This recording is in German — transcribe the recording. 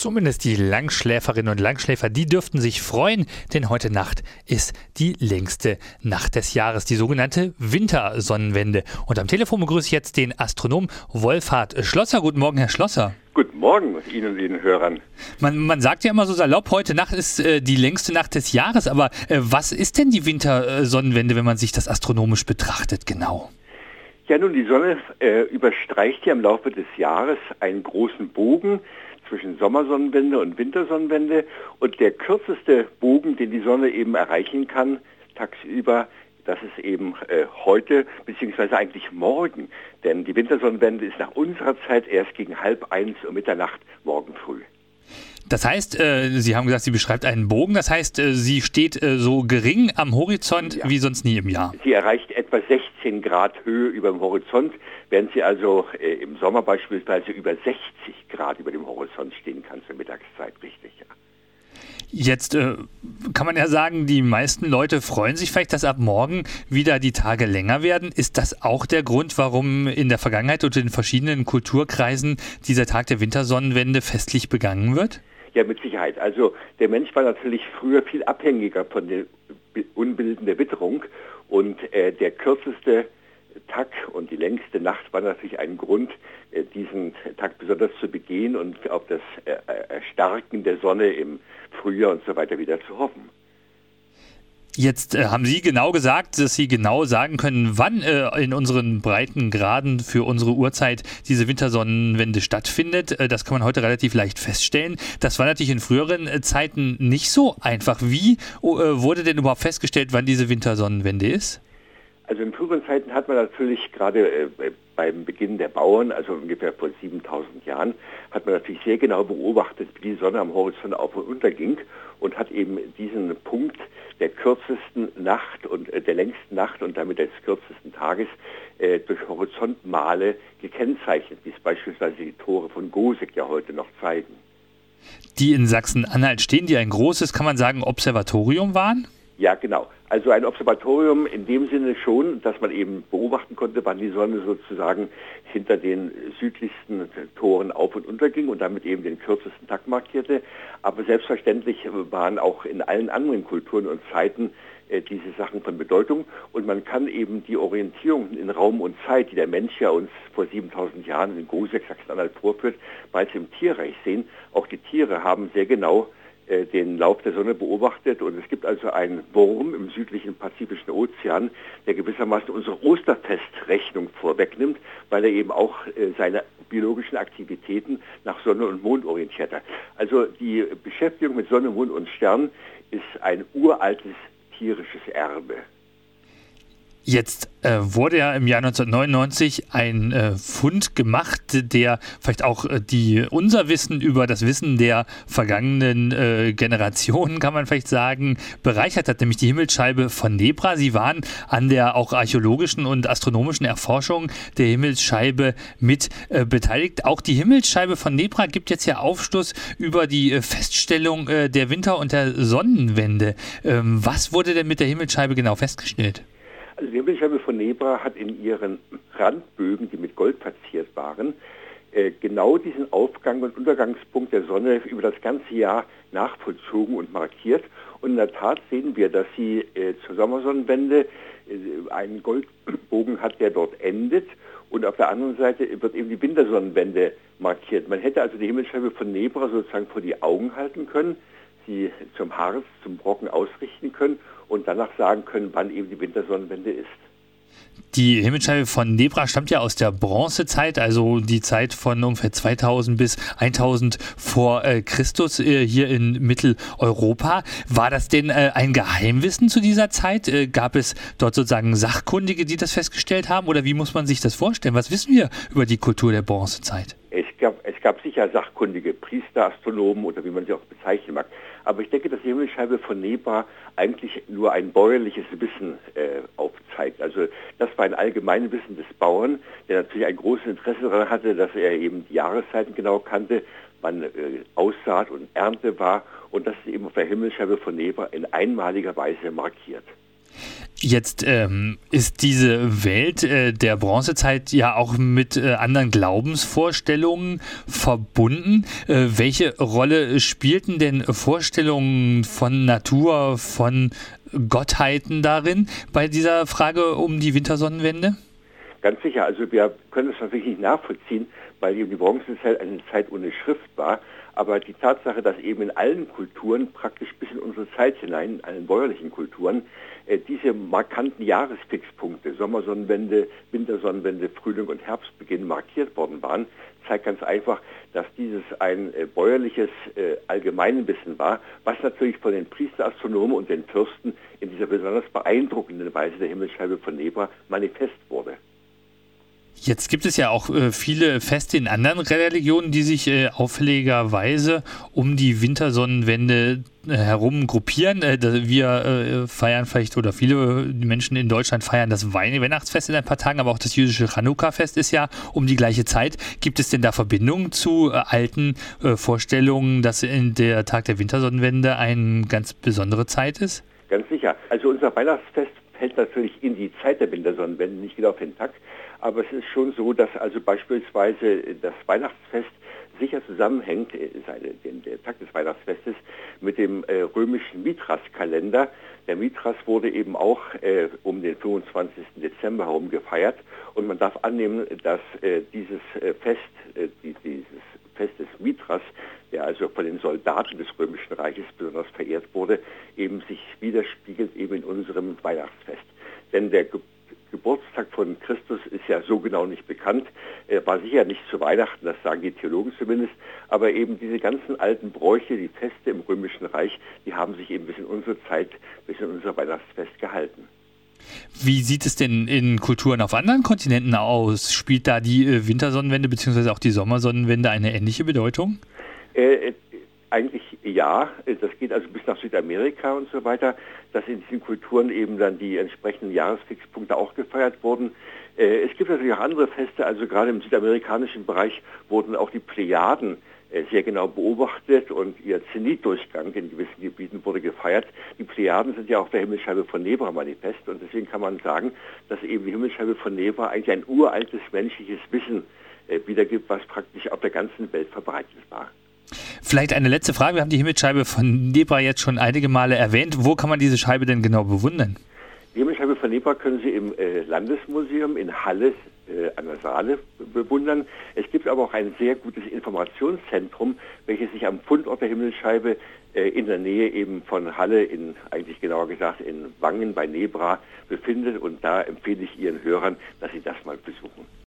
Zumindest die Langschläferinnen und Langschläfer, die dürften sich freuen, denn heute Nacht ist die längste Nacht des Jahres, die sogenannte Wintersonnenwende. Und am Telefon begrüße ich jetzt den Astronom Wolfhard Schlosser. Guten Morgen, Herr Schlosser. Guten Morgen Ihnen und den Hörern. Man, man, sagt ja immer so salopp, heute Nacht ist äh, die längste Nacht des Jahres, aber äh, was ist denn die Wintersonnenwende, wenn man sich das astronomisch betrachtet, genau? Ja, nun, die Sonne äh, überstreicht ja im Laufe des Jahres einen großen Bogen zwischen Sommersonnenwende und Wintersonnenwende und der kürzeste Bogen, den die Sonne eben erreichen kann, tagsüber, das ist eben äh, heute beziehungsweise eigentlich morgen, denn die Wintersonnenwende ist nach unserer Zeit erst gegen halb eins um Mitternacht morgen. Das heißt, äh, Sie haben gesagt, sie beschreibt einen Bogen. Das heißt, äh, sie steht äh, so gering am Horizont ja. wie sonst nie im Jahr. Sie erreicht etwa 16 Grad Höhe über dem Horizont, während sie also äh, im Sommer beispielsweise über 60 Grad über dem Horizont stehen kann zur Mittagszeit, richtig, ja. Jetzt äh, kann man ja sagen, die meisten Leute freuen sich vielleicht, dass ab morgen wieder die Tage länger werden. Ist das auch der Grund, warum in der Vergangenheit unter den verschiedenen Kulturkreisen dieser Tag der Wintersonnenwende festlich begangen wird? Ja, mit Sicherheit. Also der Mensch war natürlich früher viel abhängiger von der Unbilden der Witterung und äh, der kürzeste Tag und die längste Nacht war natürlich ein Grund, äh, diesen Tag besonders zu begehen und auf das äh, Erstarken der Sonne im Frühjahr und so weiter wieder zu hoffen. Jetzt äh, haben Sie genau gesagt, dass Sie genau sagen können, wann äh, in unseren Breitengraden für unsere Uhrzeit diese Wintersonnenwende stattfindet. Äh, das kann man heute relativ leicht feststellen. Das war natürlich in früheren äh, Zeiten nicht so einfach. Wie äh, wurde denn überhaupt festgestellt, wann diese Wintersonnenwende ist? Also in früheren Zeiten hat man natürlich gerade äh, beim Beginn der Bauern, also ungefähr vor 7000 Jahren, hat man natürlich sehr genau beobachtet, wie die Sonne am Horizont auf und unter ging und hat eben diesen Punkt der kürzesten Nacht und äh, der längsten Nacht und damit des kürzesten Tages äh, durch Horizontmale gekennzeichnet, wie es beispielsweise die Tore von Gosek ja heute noch zeigen. Die in Sachsen-Anhalt stehen, die ein großes, kann man sagen, Observatorium waren? Ja, genau. Also ein Observatorium in dem Sinne schon, dass man eben beobachten konnte, wann die Sonne sozusagen hinter den südlichsten Toren auf und unter ging und damit eben den kürzesten Tag markierte. Aber selbstverständlich waren auch in allen anderen Kulturen und Zeiten äh, diese Sachen von Bedeutung. Und man kann eben die Orientierung in Raum und Zeit, die der Mensch ja uns vor 7000 Jahren in Gosek, Sachsen-Anhalt vorführt, bereits im Tierreich sehen. Auch die Tiere haben sehr genau den Lauf der Sonne beobachtet und es gibt also einen Wurm im südlichen Pazifischen Ozean, der gewissermaßen unsere Osterfestrechnung vorwegnimmt, weil er eben auch äh, seine biologischen Aktivitäten nach Sonne und Mond orientiert hat. Also die Beschäftigung mit Sonne, Mond und Stern ist ein uraltes tierisches Erbe. Jetzt äh, wurde ja im Jahr 1999 ein äh, Fund gemacht, der vielleicht auch äh, die, unser Wissen über das Wissen der vergangenen äh, Generationen, kann man vielleicht sagen, bereichert hat, nämlich die Himmelsscheibe von Nebra. Sie waren an der auch archäologischen und astronomischen Erforschung der Himmelsscheibe mit äh, beteiligt. Auch die Himmelsscheibe von Nebra gibt jetzt ja Aufschluss über die äh, Feststellung der Winter- und der Sonnenwende. Ähm, was wurde denn mit der Himmelsscheibe genau festgestellt? Also die Himmelsscheibe von Nebra hat in ihren Randbögen, die mit Gold verziert waren, äh, genau diesen Aufgang und Untergangspunkt der Sonne über das ganze Jahr nachvollzogen und markiert. Und in der Tat sehen wir, dass sie äh, zur Sommersonnenwende äh, einen Goldbogen hat, der dort endet. Und auf der anderen Seite wird eben die Wintersonnenwende markiert. Man hätte also die Himmelsscheibe von Nebra sozusagen vor die Augen halten können, sie zum Harz, zum Brocken ausrichten können und danach sagen können, wann eben die Wintersonnenwende ist. Die Himmelsscheibe von Nebra stammt ja aus der Bronzezeit, also die Zeit von ungefähr 2000 bis 1000 vor äh, Christus äh, hier in Mitteleuropa. War das denn äh, ein Geheimwissen zu dieser Zeit? Gab es dort sozusagen Sachkundige, die das festgestellt haben? Oder wie muss man sich das vorstellen? Was wissen wir über die Kultur der Bronzezeit? Es gab, sicher sachkundige Priester, Astronomen oder wie man sie auch bezeichnen mag. Aber ich denke, dass die Himmelsscheibe von Nebra eigentlich nur ein bäuerliches Wissen äh, aufzeigt. Also das war ein allgemeines Wissen des Bauern, der natürlich ein großes Interesse daran hatte, dass er eben die Jahreszeiten genau kannte, wann äh, Aussaat und Ernte war und das ist eben auf der Himmelsscheibe von Nebra in einmaliger Weise markiert. Jetzt ähm, ist diese Welt äh, der Bronzezeit ja auch mit äh, anderen Glaubensvorstellungen verbunden. Äh, welche Rolle spielten denn Vorstellungen von Natur, von Gottheiten darin bei dieser Frage um die Wintersonnenwende? Ganz sicher. Also wir können es natürlich nicht nachvollziehen, weil die Bronzezeit eine Zeit ohne Schrift war. Aber die Tatsache, dass eben in allen Kulturen, praktisch bis in unsere Zeit hinein, in allen bäuerlichen Kulturen, äh, diese markanten Jahresfixpunkte, Sommersonnenwende, Wintersonnenwende, Frühling und Herbstbeginn markiert worden waren, zeigt ganz einfach, dass dieses ein äh, bäuerliches äh, Allgemeinwissen war, was natürlich von den Priesterastronomen und den Fürsten in dieser besonders beeindruckenden Weise der Himmelsscheibe von Nebra manifest. Jetzt gibt es ja auch äh, viele Feste in anderen Religionen, die sich äh, auffälligerweise um die Wintersonnenwende äh, herum gruppieren. Äh, wir äh, feiern vielleicht, oder viele Menschen in Deutschland feiern das Weihnachtsfest in ein paar Tagen, aber auch das jüdische Chanukka-Fest ist ja um die gleiche Zeit. Gibt es denn da Verbindungen zu äh, alten Vorstellungen, dass in der Tag der Wintersonnenwende eine ganz besondere Zeit ist? Ganz sicher. Also unser Weihnachtsfest fällt natürlich in die Zeit der Wintersonnenwende, nicht genau auf den Tag. Aber es ist schon so, dass also beispielsweise das Weihnachtsfest sicher zusammenhängt, äh, der Tag des Weihnachtsfestes, mit dem äh, römischen Mithras-Kalender. Der Mithras wurde eben auch äh, um den 25. Dezember herum gefeiert und man darf annehmen, dass dieses Fest, die, dieses Fest des Mithras, der also von den Soldaten des Römischen Reiches besonders verehrt wurde, eben sich widerspiegelt eben in unserem Weihnachtsfest. Er war sicher nicht zu Weihnachten, das sagen die Theologen zumindest, aber eben diese ganzen alten Bräuche, die Feste im Römischen Reich, die haben sich eben bis in unsere Zeit, bis in unser Weihnachtsfest gehalten. Wie sieht es denn in Kulturen auf anderen Kontinenten aus? Spielt da die äh, Wintersonnenwende bzw. auch die Sommersonnenwende eine ähnliche Bedeutung? Äh, äh, eigentlich ja, das geht also bis nach Südamerika und so weiter, dass in diesen Kulturen eben dann die entsprechenden Jahresfixpunkte auch gefeiert wurden. Äh, es gibt natürlich auch andere Feste, also gerade im südamerikanischen Bereich wurden auch die Plejaden äh, sehr genau beobachtet und ihr Zenitdurchgang in gewissen Gebieten wurde gefeiert. Die Plejaden sind ja auch der Himmelsscheibe von Nebra manifest und deswegen kann man sagen, dass eben die Himmelsscheibe von Nebra eigentlich ein uraltes menschliches Wissen äh, wiedergibt, was praktisch auf der ganzen Welt verbreitet war. Vielleicht eine letzte Frage. Wir haben die Himmelsscheibe von Nebra jetzt schon einige Male erwähnt. Wo kann man diese Scheibe denn genau bewundern? Von Nebra können Sie im äh, Landesmuseum in Halle äh, an der Saale bewundern. Es gibt aber auch ein sehr gutes Informationszentrum, welches sich am Fundort der Himmelsscheibe äh, in der Nähe eben von Halle, in eigentlich genauer gesagt in Wangen bei Nebra befindet. Und da empfehle ich Ihren Hörern, dass Sie das mal besuchen.